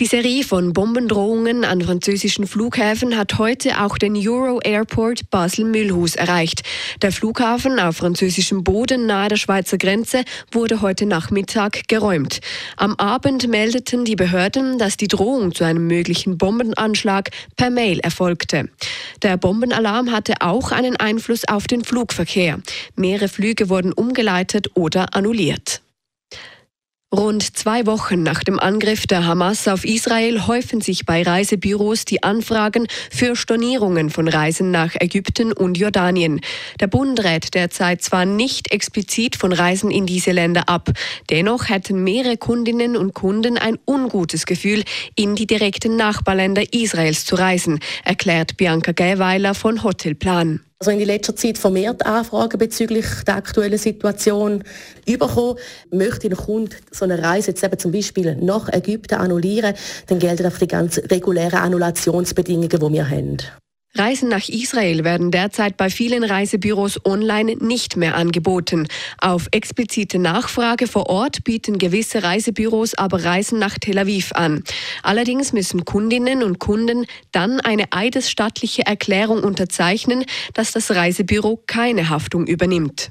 Die Serie von Bombendrohungen an französischen Flughäfen hat heute auch den Euro Airport Basel-Mühlhus erreicht. Der Flughafen auf französischem Boden nahe der Schweizer Grenze wurde heute Nachmittag geräumt. Am Abend meldeten die Behörden, dass die Drohung zu einem möglichen Bombenanschlag per Mail erfolgte. Der Bombenalarm hatte auch einen Einfluss auf den Flugverkehr. Mehrere Flüge wurden umgeleitet oder annulliert. Rund zwei Wochen nach dem Angriff der Hamas auf Israel häufen sich bei Reisebüros die Anfragen für Stornierungen von Reisen nach Ägypten und Jordanien. Der Bund rät derzeit zwar nicht explizit von Reisen in diese Länder ab, dennoch hätten mehrere Kundinnen und Kunden ein ungutes Gefühl, in die direkten Nachbarländer Israels zu reisen, erklärt Bianca Gähweiler von Hotelplan also in letzter Zeit vermehrt Anfragen bezüglich der aktuellen Situation bekommen. Möchte ein Kunde so eine Reise jetzt eben zum Beispiel nach Ägypten annullieren, dann gelten auch die ganz regulären Annulationsbedingungen, die wir haben. Reisen nach Israel werden derzeit bei vielen Reisebüros online nicht mehr angeboten. Auf explizite Nachfrage vor Ort bieten gewisse Reisebüros aber Reisen nach Tel Aviv an. Allerdings müssen Kundinnen und Kunden dann eine eidesstattliche Erklärung unterzeichnen, dass das Reisebüro keine Haftung übernimmt.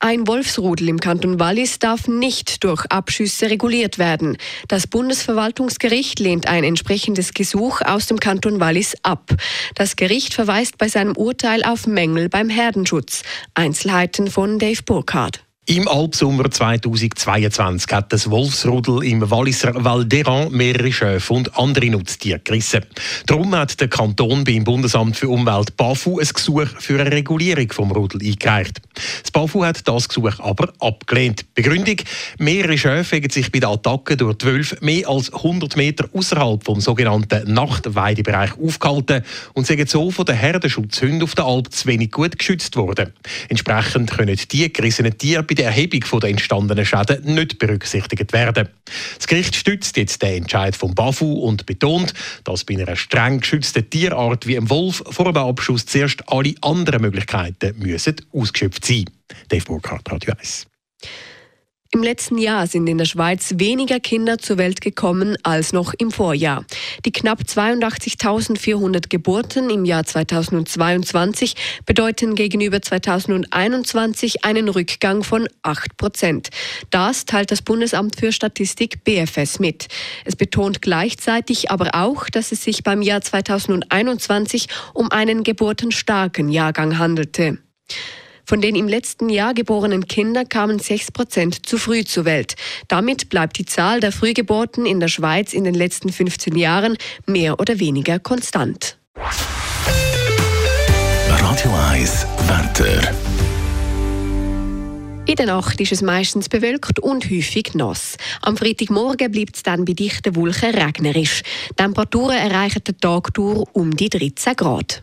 Ein Wolfsrudel im Kanton Wallis darf nicht durch Abschüsse reguliert werden. Das Bundesverwaltungsgericht lehnt ein entsprechendes Gesuch aus dem Kanton Wallis ab. Das Gericht verweist bei seinem Urteil auf Mängel beim Herdenschutz. Einzelheiten von Dave Burkhardt. Im Alpsommer 2022 hat das Wolfsrudel im Walliser Val d'Eran mehrere Schöfe und andere Nutztiere gerissen. Darum hat der Kanton beim Bundesamt für Umwelt BAFU ein Gesuch für eine Regulierung vom Rudel eingereicht. Das BAFU hat das Gesuch aber abgelehnt. Begründung: Mehrere Schöfe haben sich bei der Attacke durch Wölfe mehr als 100 Meter außerhalb vom sogenannten Nachtweidebereich aufgehalten und sind so von den Herdenschutzhunden auf der Alp zu wenig gut geschützt worden. Entsprechend können die gerissenen Tiere bei der Erhebung der entstandenen Schäden nicht berücksichtigt werden. Das Gericht stützt jetzt den Entscheid vom BAFU und betont, dass bei einer streng geschützten Tierart wie einem Wolf vor einem Abschuss zuerst alle anderen Möglichkeiten müssen ausgeschöpft sein. Dave Burkhardt, Radio 1. Im letzten Jahr sind in der Schweiz weniger Kinder zur Welt gekommen als noch im Vorjahr. Die knapp 82.400 Geburten im Jahr 2022 bedeuten gegenüber 2021 einen Rückgang von 8 Prozent. Das teilt das Bundesamt für Statistik BFS mit. Es betont gleichzeitig aber auch, dass es sich beim Jahr 2021 um einen geburtenstarken Jahrgang handelte. Von den im letzten Jahr geborenen Kindern kamen 6 Prozent zu früh zur Welt. Damit bleibt die Zahl der Frühgeburten in der Schweiz in den letzten 15 Jahren mehr oder weniger konstant. Radio 1 Wetter. In der Nacht ist es meistens bewölkt und häufig nass. Am Freitagmorgen bleibt es dann bei dichten Wolken regnerisch. Temperaturen erreichen den Tag durch um die 13 Grad.